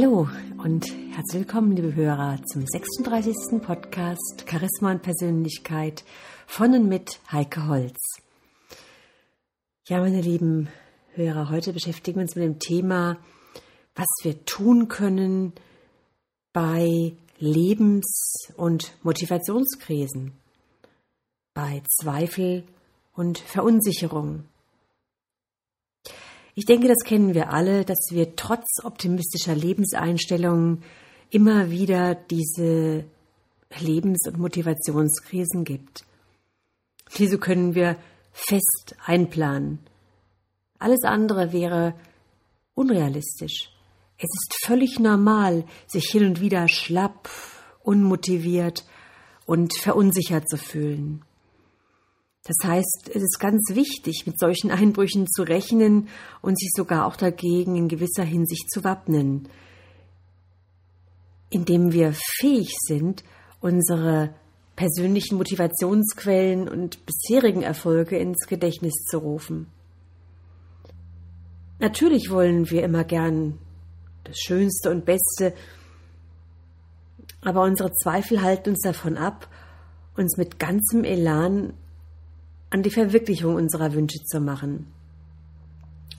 Hallo und herzlich willkommen, liebe Hörer, zum 36. Podcast Charisma und Persönlichkeit von und mit Heike Holz. Ja, meine lieben Hörer, heute beschäftigen wir uns mit dem Thema, was wir tun können bei Lebens- und Motivationskrisen, bei Zweifel und Verunsicherung. Ich denke, das kennen wir alle, dass wir trotz optimistischer Lebenseinstellungen immer wieder diese Lebens- und Motivationskrisen gibt. Diese können wir fest einplanen. Alles andere wäre unrealistisch. Es ist völlig normal, sich hin und wieder schlapp, unmotiviert und verunsichert zu fühlen. Das heißt, es ist ganz wichtig, mit solchen Einbrüchen zu rechnen und sich sogar auch dagegen in gewisser Hinsicht zu wappnen, indem wir fähig sind, unsere persönlichen Motivationsquellen und bisherigen Erfolge ins Gedächtnis zu rufen. Natürlich wollen wir immer gern das Schönste und Beste, aber unsere Zweifel halten uns davon ab, uns mit ganzem Elan an die Verwirklichung unserer Wünsche zu machen.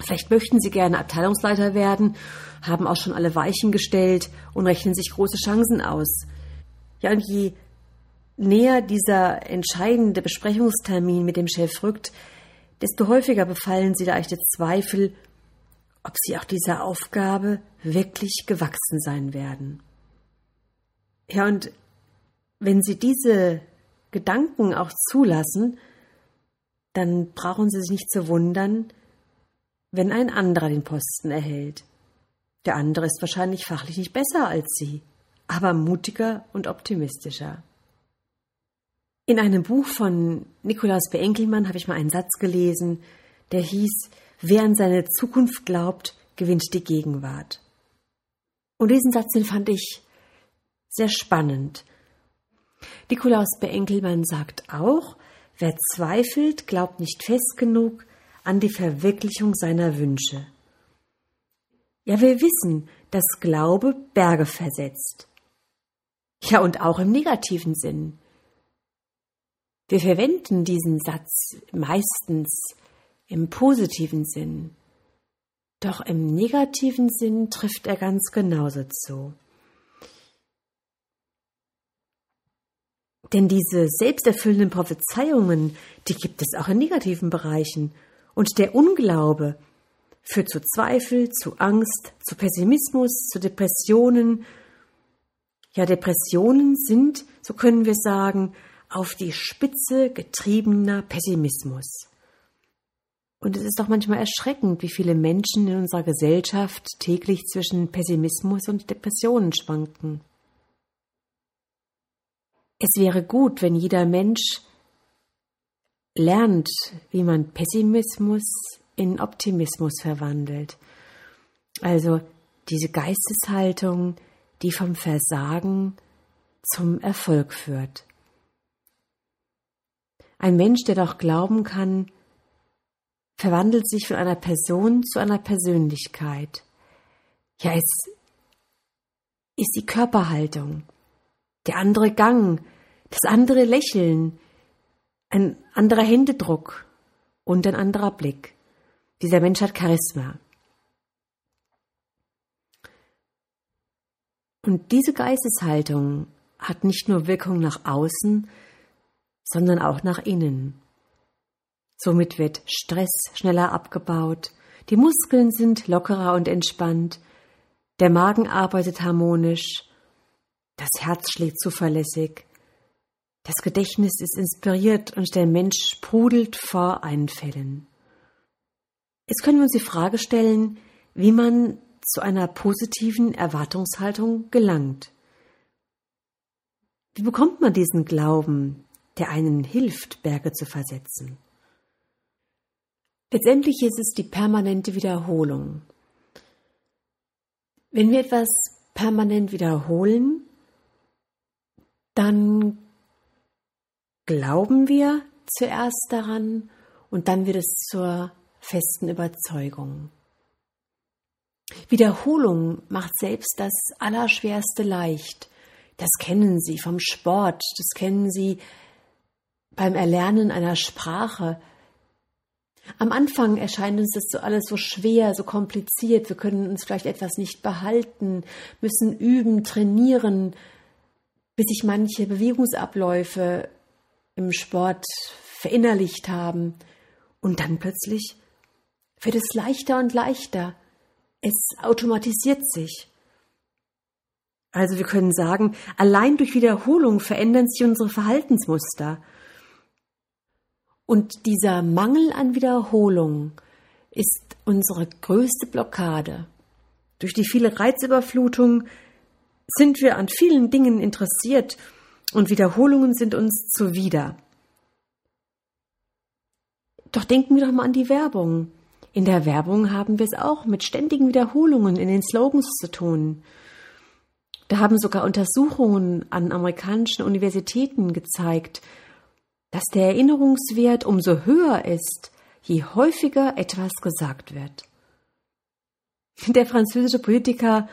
Vielleicht möchten Sie gerne Abteilungsleiter werden, haben auch schon alle Weichen gestellt und rechnen sich große Chancen aus. Ja, und je näher dieser entscheidende Besprechungstermin mit dem Chef rückt, desto häufiger befallen Sie leichte Zweifel, ob Sie auch dieser Aufgabe wirklich gewachsen sein werden. Ja, und wenn Sie diese Gedanken auch zulassen, dann brauchen Sie sich nicht zu wundern, wenn ein anderer den Posten erhält. Der andere ist wahrscheinlich fachlich nicht besser als Sie, aber mutiger und optimistischer. In einem Buch von Nikolaus B. Enkelmann habe ich mal einen Satz gelesen, der hieß, wer an seine Zukunft glaubt, gewinnt die Gegenwart. Und diesen Satz, den fand ich sehr spannend. Nikolaus B. Enkelmann sagt auch, Wer zweifelt, glaubt nicht fest genug an die Verwirklichung seiner Wünsche. Ja, wir wissen, dass Glaube Berge versetzt. Ja, und auch im negativen Sinn. Wir verwenden diesen Satz meistens im positiven Sinn. Doch im negativen Sinn trifft er ganz genauso zu. Denn diese selbsterfüllenden Prophezeiungen, die gibt es auch in negativen Bereichen. Und der Unglaube führt zu Zweifel, zu Angst, zu Pessimismus, zu Depressionen. Ja, Depressionen sind, so können wir sagen, auf die Spitze getriebener Pessimismus. Und es ist doch manchmal erschreckend, wie viele Menschen in unserer Gesellschaft täglich zwischen Pessimismus und Depressionen schwanken. Es wäre gut, wenn jeder Mensch lernt, wie man Pessimismus in Optimismus verwandelt. Also diese Geisteshaltung, die vom Versagen zum Erfolg führt. Ein Mensch, der doch glauben kann, verwandelt sich von einer Person zu einer Persönlichkeit. Ja, es ist die Körperhaltung, der andere Gang, das andere Lächeln, ein anderer Händedruck und ein anderer Blick. Dieser Mensch hat Charisma. Und diese Geisteshaltung hat nicht nur Wirkung nach außen, sondern auch nach innen. Somit wird Stress schneller abgebaut, die Muskeln sind lockerer und entspannt, der Magen arbeitet harmonisch, das Herz schlägt zuverlässig. Das Gedächtnis ist inspiriert und der Mensch sprudelt vor Einfällen. Jetzt können wir uns die Frage stellen, wie man zu einer positiven Erwartungshaltung gelangt. Wie bekommt man diesen Glauben, der einen hilft, Berge zu versetzen? Letztendlich ist es die permanente Wiederholung. Wenn wir etwas permanent wiederholen, dann glauben wir zuerst daran und dann wird es zur festen Überzeugung. Wiederholung macht selbst das Allerschwerste leicht. Das kennen Sie vom Sport, das kennen Sie beim Erlernen einer Sprache. Am Anfang erscheint uns das so alles so schwer, so kompliziert. Wir können uns vielleicht etwas nicht behalten, müssen üben, trainieren, bis sich manche Bewegungsabläufe im Sport verinnerlicht haben. Und dann plötzlich wird es leichter und leichter. Es automatisiert sich. Also wir können sagen, allein durch Wiederholung verändern sich unsere Verhaltensmuster. Und dieser Mangel an Wiederholung ist unsere größte Blockade. Durch die viele Reizüberflutung sind wir an vielen Dingen interessiert und Wiederholungen sind uns zuwider. Doch denken wir doch mal an die Werbung. In der Werbung haben wir es auch mit ständigen Wiederholungen in den Slogans zu tun. Da haben sogar Untersuchungen an amerikanischen Universitäten gezeigt, dass der Erinnerungswert umso höher ist, je häufiger etwas gesagt wird. Der französische Politiker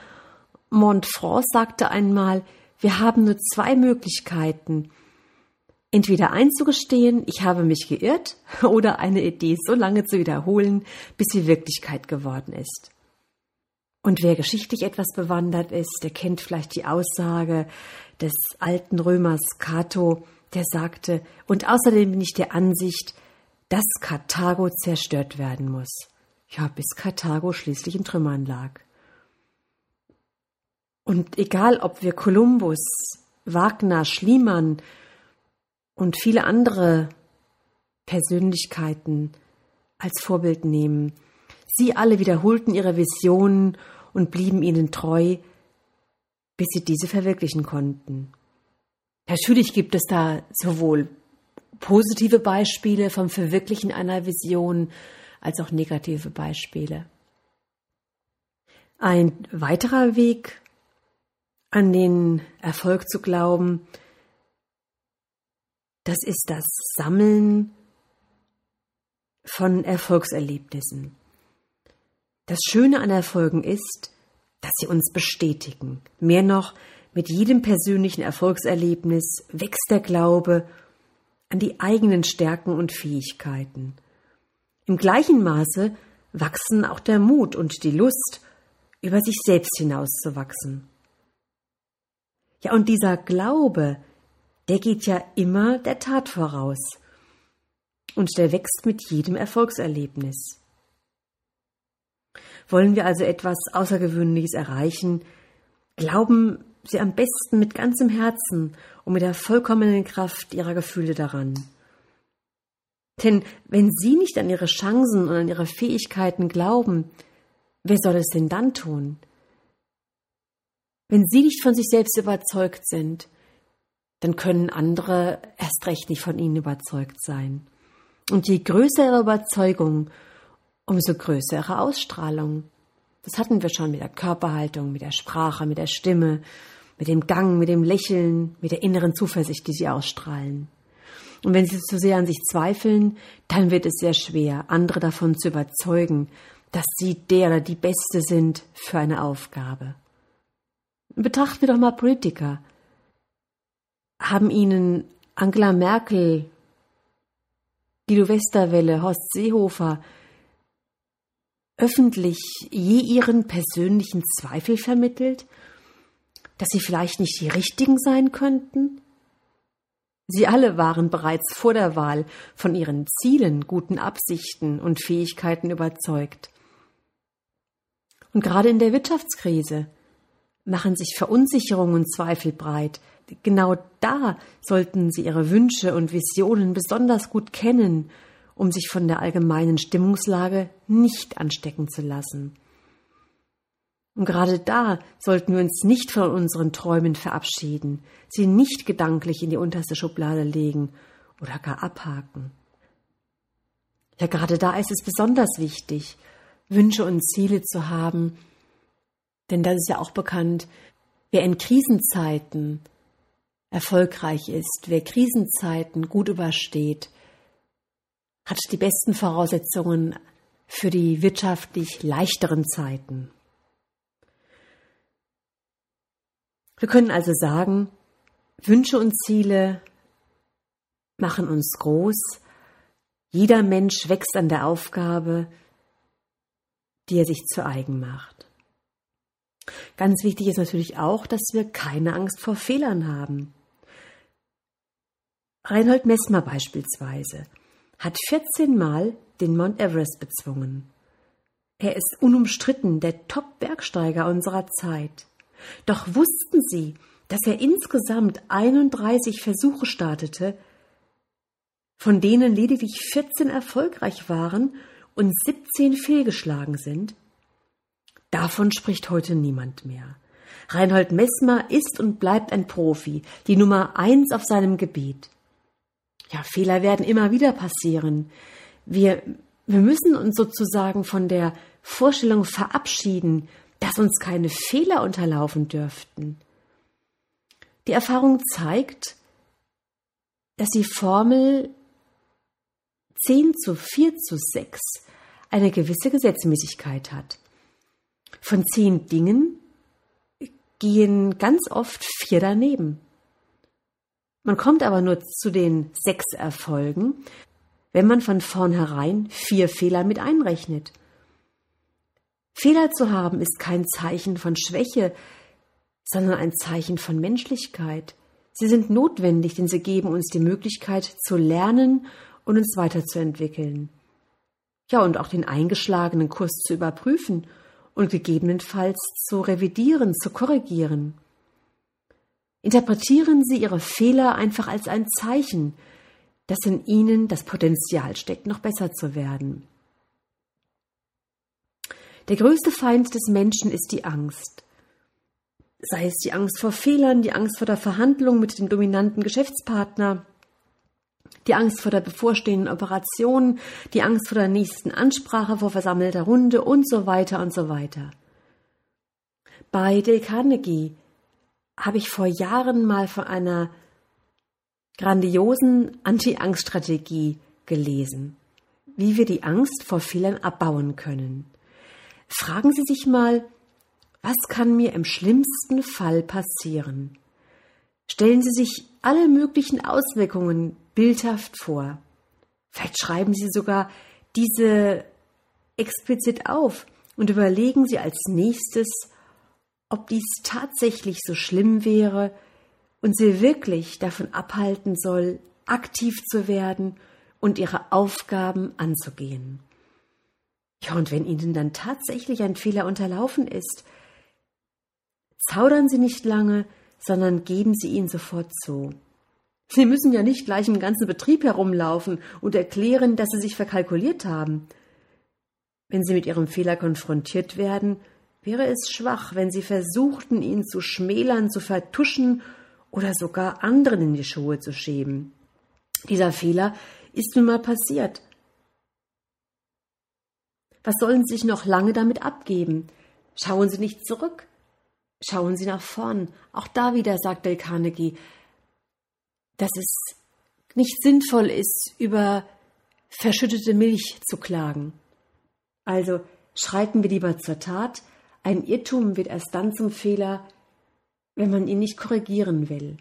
Montfrance sagte einmal, wir haben nur zwei Möglichkeiten, entweder einzugestehen, ich habe mich geirrt, oder eine Idee so lange zu wiederholen, bis sie Wirklichkeit geworden ist. Und wer geschichtlich etwas bewandert ist, der kennt vielleicht die Aussage des alten Römers Cato, der sagte, und außerdem bin ich der Ansicht, dass Karthago zerstört werden muss. Ja, bis Karthago schließlich in Trümmern lag. Und egal, ob wir Kolumbus, Wagner, Schliemann und viele andere Persönlichkeiten als Vorbild nehmen. Sie alle wiederholten ihre Visionen und blieben ihnen treu, bis sie diese verwirklichen konnten. Natürlich gibt es da sowohl positive Beispiele vom Verwirklichen einer Vision als auch negative Beispiele. Ein weiterer Weg, an den Erfolg zu glauben, das ist das Sammeln von Erfolgserlebnissen. Das Schöne an Erfolgen ist, dass sie uns bestätigen. Mehr noch, mit jedem persönlichen Erfolgserlebnis wächst der Glaube an die eigenen Stärken und Fähigkeiten. Im gleichen Maße wachsen auch der Mut und die Lust, über sich selbst hinauszuwachsen. Ja, und dieser Glaube, der geht ja immer der Tat voraus. Und der wächst mit jedem Erfolgserlebnis. Wollen wir also etwas Außergewöhnliches erreichen, glauben Sie am besten mit ganzem Herzen und mit der vollkommenen Kraft Ihrer Gefühle daran. Denn wenn Sie nicht an Ihre Chancen und an Ihre Fähigkeiten glauben, wer soll es denn dann tun? Wenn Sie nicht von sich selbst überzeugt sind, dann können andere erst recht nicht von Ihnen überzeugt sein. Und je größer Ihre Überzeugung, umso größer Ihre Ausstrahlung. Das hatten wir schon mit der Körperhaltung, mit der Sprache, mit der Stimme, mit dem Gang, mit dem Lächeln, mit der inneren Zuversicht, die Sie ausstrahlen. Und wenn Sie zu sehr an sich zweifeln, dann wird es sehr schwer, andere davon zu überzeugen, dass Sie der oder die Beste sind für eine Aufgabe. Betrachten wir doch mal Politiker. Haben Ihnen Angela Merkel, Guido Westerwelle, Horst Seehofer öffentlich je ihren persönlichen Zweifel vermittelt, dass sie vielleicht nicht die Richtigen sein könnten? Sie alle waren bereits vor der Wahl von ihren Zielen, guten Absichten und Fähigkeiten überzeugt. Und gerade in der Wirtschaftskrise machen sich Verunsicherung und Zweifel breit. Genau da sollten Sie Ihre Wünsche und Visionen besonders gut kennen, um sich von der allgemeinen Stimmungslage nicht anstecken zu lassen. Und gerade da sollten wir uns nicht von unseren Träumen verabschieden, sie nicht gedanklich in die unterste Schublade legen oder gar abhaken. Ja, gerade da ist es besonders wichtig, Wünsche und Ziele zu haben, denn das ist ja auch bekannt, wer in Krisenzeiten erfolgreich ist, wer Krisenzeiten gut übersteht, hat die besten Voraussetzungen für die wirtschaftlich leichteren Zeiten. Wir können also sagen, Wünsche und Ziele machen uns groß. Jeder Mensch wächst an der Aufgabe, die er sich zu eigen macht. Ganz wichtig ist natürlich auch, dass wir keine Angst vor Fehlern haben. Reinhold Messmer beispielsweise hat 14 Mal den Mount Everest bezwungen. Er ist unumstritten der Top-Bergsteiger unserer Zeit. Doch wussten Sie, dass er insgesamt 31 Versuche startete, von denen lediglich 14 erfolgreich waren und 17 fehlgeschlagen sind? Davon spricht heute niemand mehr. Reinhold Messmer ist und bleibt ein Profi, die Nummer eins auf seinem Gebiet. Ja, Fehler werden immer wieder passieren. Wir, wir müssen uns sozusagen von der Vorstellung verabschieden, dass uns keine Fehler unterlaufen dürften. Die Erfahrung zeigt, dass die Formel 10 zu 4 zu 6 eine gewisse Gesetzmäßigkeit hat. Von zehn Dingen gehen ganz oft vier daneben. Man kommt aber nur zu den sechs Erfolgen, wenn man von vornherein vier Fehler mit einrechnet. Fehler zu haben ist kein Zeichen von Schwäche, sondern ein Zeichen von Menschlichkeit. Sie sind notwendig, denn sie geben uns die Möglichkeit zu lernen und uns weiterzuentwickeln. Ja, und auch den eingeschlagenen Kurs zu überprüfen und gegebenenfalls zu revidieren, zu korrigieren. Interpretieren Sie Ihre Fehler einfach als ein Zeichen, dass in Ihnen das Potenzial steckt, noch besser zu werden. Der größte Feind des Menschen ist die Angst. Sei es die Angst vor Fehlern, die Angst vor der Verhandlung mit dem dominanten Geschäftspartner, die Angst vor der bevorstehenden Operation, die Angst vor der nächsten Ansprache vor versammelter Runde und so weiter und so weiter. Bei Dale Carnegie habe ich vor Jahren mal von einer grandiosen Anti-Angst-Strategie gelesen, wie wir die Angst vor Fehlern abbauen können. Fragen Sie sich mal, was kann mir im schlimmsten Fall passieren? Stellen Sie sich alle möglichen Auswirkungen bildhaft vor. Vielleicht schreiben Sie sogar diese explizit auf und überlegen Sie als nächstes, ob dies tatsächlich so schlimm wäre und Sie wirklich davon abhalten soll, aktiv zu werden und Ihre Aufgaben anzugehen. Ja, und wenn Ihnen dann tatsächlich ein Fehler unterlaufen ist, zaudern Sie nicht lange, sondern geben Sie ihn sofort zu. Sie müssen ja nicht gleich im ganzen Betrieb herumlaufen und erklären, dass Sie sich verkalkuliert haben. Wenn Sie mit Ihrem Fehler konfrontiert werden, wäre es schwach, wenn Sie versuchten, ihn zu schmälern, zu vertuschen oder sogar anderen in die Schuhe zu schieben. Dieser Fehler ist nun mal passiert. Was sollen Sie sich noch lange damit abgeben? Schauen Sie nicht zurück. Schauen Sie nach vorn. Auch da wieder sagt Del Carnegie, dass es nicht sinnvoll ist, über verschüttete Milch zu klagen. Also schreiten wir lieber zur Tat. Ein Irrtum wird erst dann zum Fehler, wenn man ihn nicht korrigieren will.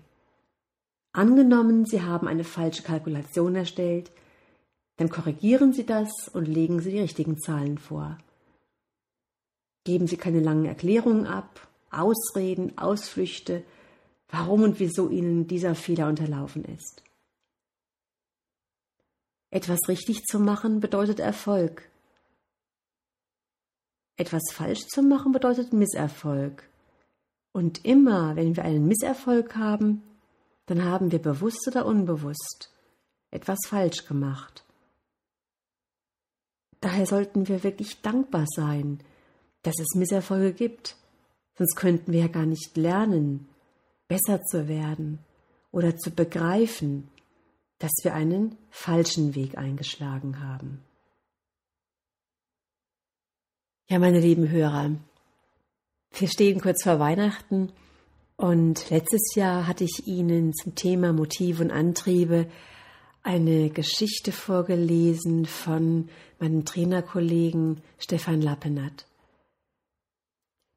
Angenommen, Sie haben eine falsche Kalkulation erstellt, dann korrigieren Sie das und legen Sie die richtigen Zahlen vor. Geben Sie keine langen Erklärungen ab, Ausreden, Ausflüchte, warum und wieso Ihnen dieser Fehler unterlaufen ist. Etwas richtig zu machen bedeutet Erfolg. Etwas falsch zu machen bedeutet Misserfolg. Und immer, wenn wir einen Misserfolg haben, dann haben wir bewusst oder unbewusst etwas falsch gemacht. Daher sollten wir wirklich dankbar sein, dass es Misserfolge gibt, sonst könnten wir ja gar nicht lernen, besser zu werden oder zu begreifen, dass wir einen falschen Weg eingeschlagen haben. Ja, meine lieben Hörer, wir stehen kurz vor Weihnachten und letztes Jahr hatte ich Ihnen zum Thema Motive und Antriebe eine Geschichte vorgelesen von meinem Trainerkollegen Stefan Lappenat.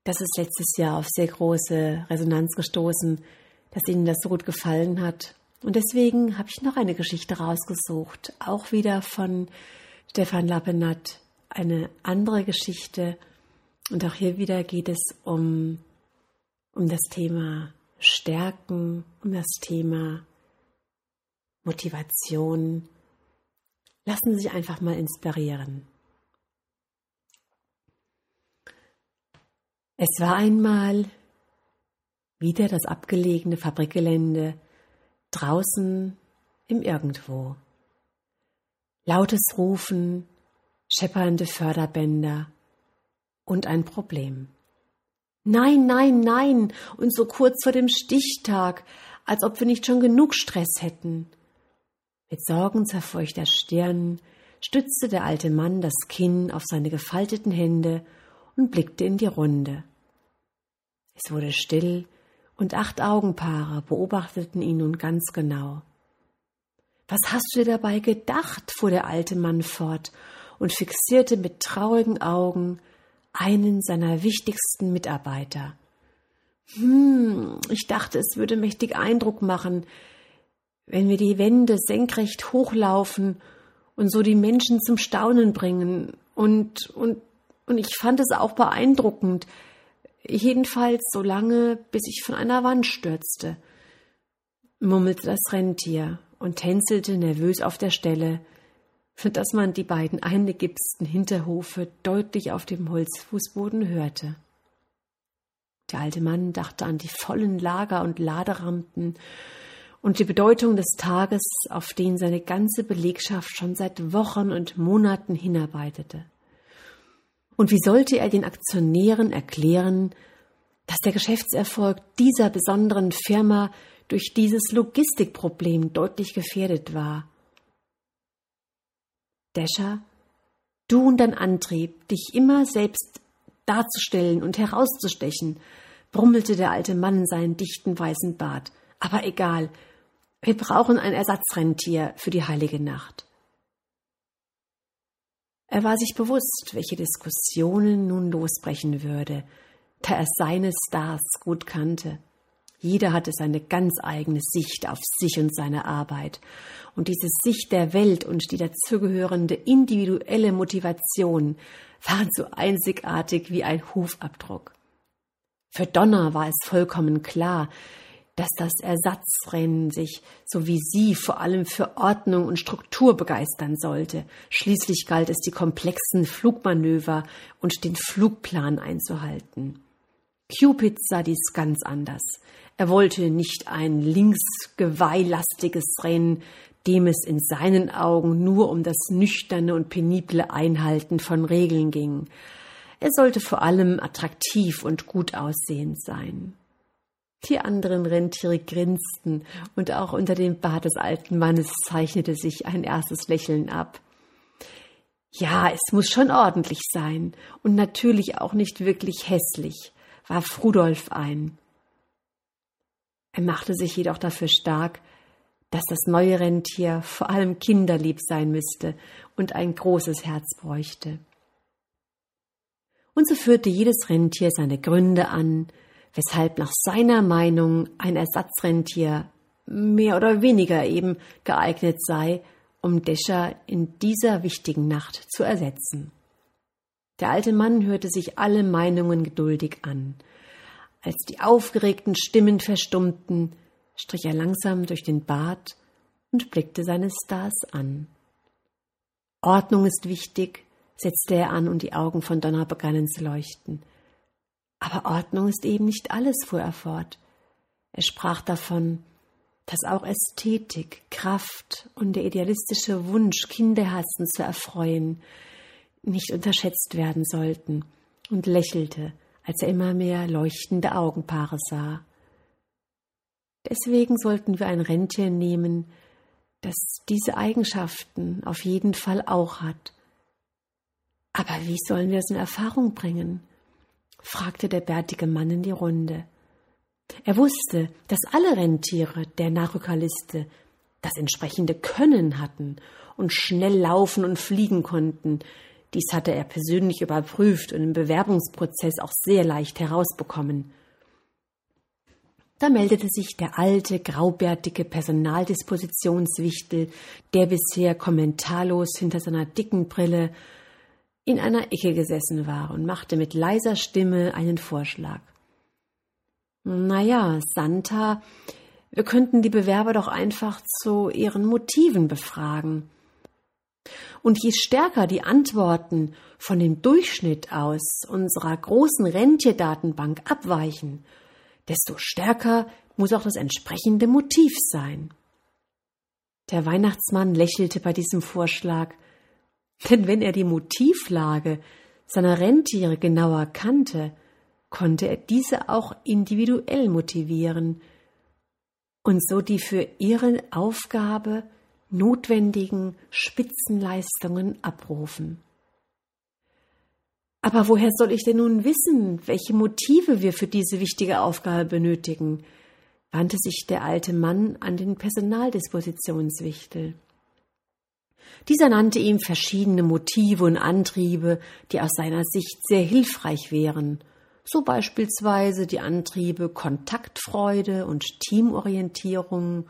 Das ist letztes Jahr auf sehr große Resonanz gestoßen, dass Ihnen das so gut gefallen hat. Und deswegen habe ich noch eine Geschichte rausgesucht, auch wieder von Stefan Lappenat, eine andere Geschichte. Und auch hier wieder geht es um, um das Thema Stärken, um das Thema Motivation. Lassen Sie sich einfach mal inspirieren. Es war einmal wieder das abgelegene Fabrikgelände draußen im Irgendwo. Lautes Rufen, scheppernde Förderbänder und ein Problem. Nein, nein, nein, und so kurz vor dem Stichtag, als ob wir nicht schon genug Stress hätten. Mit sorgenzerfurchter Stirn stützte der alte Mann das Kinn auf seine gefalteten Hände und blickte in die Runde. Es wurde still, und acht Augenpaare beobachteten ihn nun ganz genau. Was hast du dir dabei gedacht? fuhr der alte Mann fort und fixierte mit traurigen Augen einen seiner wichtigsten Mitarbeiter. Hm, ich dachte, es würde mächtig Eindruck machen, wenn wir die Wände senkrecht hochlaufen und so die Menschen zum Staunen bringen. Und, und, und ich fand es auch beeindruckend, jedenfalls so lange, bis ich von einer Wand stürzte, murmelte das Rentier und tänzelte nervös auf der Stelle, dass man die beiden eingegipsten Hinterhufe deutlich auf dem Holzfußboden hörte. Der alte Mann dachte an die vollen Lager und Laderampen und die Bedeutung des Tages, auf den seine ganze Belegschaft schon seit Wochen und Monaten hinarbeitete. Und wie sollte er den Aktionären erklären, dass der Geschäftserfolg dieser besonderen Firma durch dieses Logistikproblem deutlich gefährdet war? Descher, du und dein Antrieb, dich immer selbst darzustellen und herauszustechen, brummelte der alte Mann in seinen dichten weißen Bart. Aber egal, wir brauchen ein Ersatzrentier für die heilige Nacht. Er war sich bewusst, welche Diskussionen nun losbrechen würde, da er seine Stars gut kannte. Jeder hatte seine ganz eigene Sicht auf sich und seine Arbeit. Und diese Sicht der Welt und die dazugehörende individuelle Motivation waren so einzigartig wie ein Hufabdruck. Für Donner war es vollkommen klar, dass das Ersatzrennen sich, so wie sie, vor allem für Ordnung und Struktur begeistern sollte. Schließlich galt es, die komplexen Flugmanöver und den Flugplan einzuhalten. Cupid sah dies ganz anders. Er wollte nicht ein linksgeweihlastiges Rennen, dem es in seinen Augen nur um das nüchterne und penible Einhalten von Regeln ging. Er sollte vor allem attraktiv und gut aussehend sein. Die anderen Rentiere grinsten, und auch unter dem Bart des alten Mannes zeichnete sich ein erstes Lächeln ab. Ja, es muss schon ordentlich sein und natürlich auch nicht wirklich hässlich, warf Rudolf ein. Er machte sich jedoch dafür stark, dass das neue Rentier vor allem kinderlieb sein müsste und ein großes Herz bräuchte. Und so führte jedes Rentier seine Gründe an, weshalb nach seiner Meinung ein Ersatzrentier mehr oder weniger eben geeignet sei, um Descher in dieser wichtigen Nacht zu ersetzen. Der alte Mann hörte sich alle Meinungen geduldig an. Als die aufgeregten Stimmen verstummten, strich er langsam durch den Bart und blickte seine Stars an. Ordnung ist wichtig, setzte er an und die Augen von Donner begannen zu leuchten. Aber Ordnung ist eben nicht alles, fuhr er fort. Er sprach davon, dass auch Ästhetik, Kraft und der idealistische Wunsch, Kinderherzen zu erfreuen, nicht unterschätzt werden sollten, und lächelte, als er immer mehr leuchtende Augenpaare sah. Deswegen sollten wir ein Rentier nehmen, das diese Eigenschaften auf jeden Fall auch hat. Aber wie sollen wir es in Erfahrung bringen? Fragte der bärtige Mann in die Runde. Er wusste, dass alle Rentiere der Nachrückerliste das entsprechende Können hatten und schnell laufen und fliegen konnten, Dies hatte er persönlich überprüft und im Bewerbungsprozess auch sehr leicht herausbekommen. Da meldete sich der alte, graubärtige Personaldispositionswichtel, der bisher kommentarlos hinter seiner dicken Brille in einer Ecke gesessen war und machte mit leiser Stimme einen Vorschlag. Na ja, Santa, wir könnten die Bewerber doch einfach zu ihren Motiven befragen. Und je stärker die Antworten von dem Durchschnitt aus unserer großen Rentierdatenbank abweichen, desto stärker muss auch das entsprechende Motiv sein. Der Weihnachtsmann lächelte bei diesem Vorschlag, denn wenn er die Motivlage seiner Rentiere genauer kannte, konnte er diese auch individuell motivieren und so die für ihre Aufgabe notwendigen Spitzenleistungen abrufen. Aber woher soll ich denn nun wissen, welche Motive wir für diese wichtige Aufgabe benötigen? wandte sich der alte Mann an den Personaldispositionswichtel. Dieser nannte ihm verschiedene Motive und Antriebe, die aus seiner Sicht sehr hilfreich wären, so beispielsweise die Antriebe Kontaktfreude und Teamorientierung,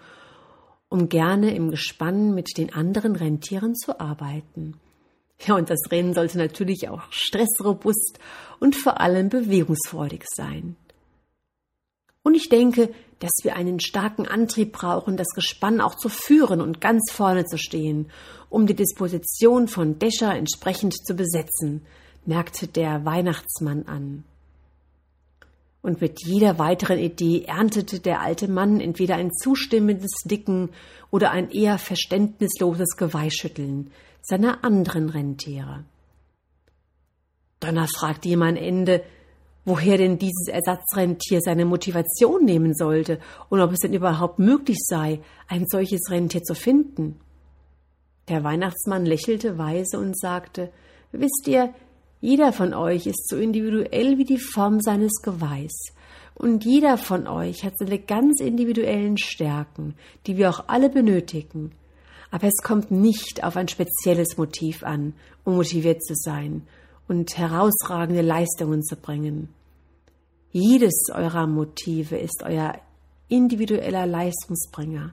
um gerne im Gespann mit den anderen Rentieren zu arbeiten. Ja, und das Rennen sollte natürlich auch stressrobust und vor allem bewegungsfreudig sein. Und ich denke, dass wir einen starken Antrieb brauchen, das Gespann auch zu führen und ganz vorne zu stehen, um die Disposition von Descher entsprechend zu besetzen, merkte der Weihnachtsmann an. Und mit jeder weiteren Idee erntete der alte Mann entweder ein zustimmendes Dicken oder ein eher verständnisloses Geweihschütteln seiner anderen Rentiere. Donner fragte ihm am Ende, woher denn dieses Ersatzrentier seine Motivation nehmen sollte und ob es denn überhaupt möglich sei, ein solches Rentier zu finden. Der Weihnachtsmann lächelte weise und sagte, Wisst ihr, jeder von euch ist so individuell wie die Form seines Geweihs. Und jeder von euch hat seine ganz individuellen Stärken, die wir auch alle benötigen. Aber es kommt nicht auf ein spezielles Motiv an, um motiviert zu sein und herausragende Leistungen zu bringen. Jedes eurer Motive ist euer individueller Leistungsbringer.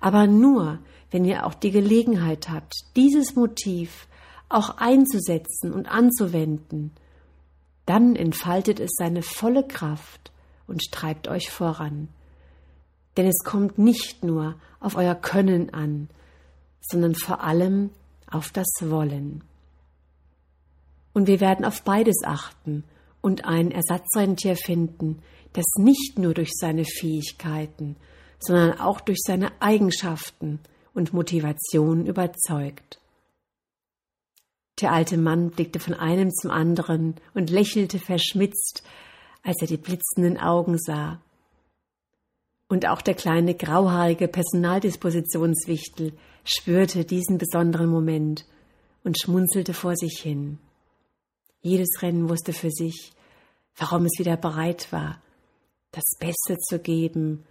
Aber nur, wenn ihr auch die Gelegenheit habt, dieses Motiv auch einzusetzen und anzuwenden, dann entfaltet es seine volle Kraft und treibt euch voran. Denn es kommt nicht nur auf euer Können an, sondern vor allem auf das Wollen. Und wir werden auf beides achten und ein Ersatzrentier finden, das nicht nur durch seine Fähigkeiten, sondern auch durch seine Eigenschaften und Motivation überzeugt. Der alte Mann blickte von einem zum anderen und lächelte verschmitzt, als er die blitzenden Augen sah. Und auch der kleine grauhaarige Personaldispositionswichtel spürte diesen besonderen Moment und schmunzelte vor sich hin. Jedes Rennen wusste für sich, warum es wieder bereit war, das Beste zu geben,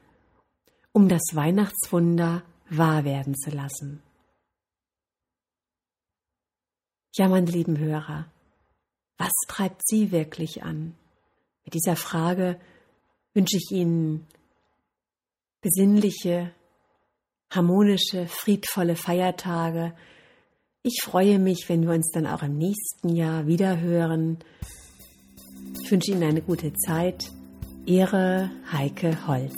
um das Weihnachtswunder wahr werden zu lassen. Ja, meine lieben Hörer, was treibt Sie wirklich an? Mit dieser Frage wünsche ich Ihnen besinnliche, harmonische, friedvolle Feiertage. Ich freue mich, wenn wir uns dann auch im nächsten Jahr wieder hören. Ich wünsche Ihnen eine gute Zeit. Ihre Heike Holz.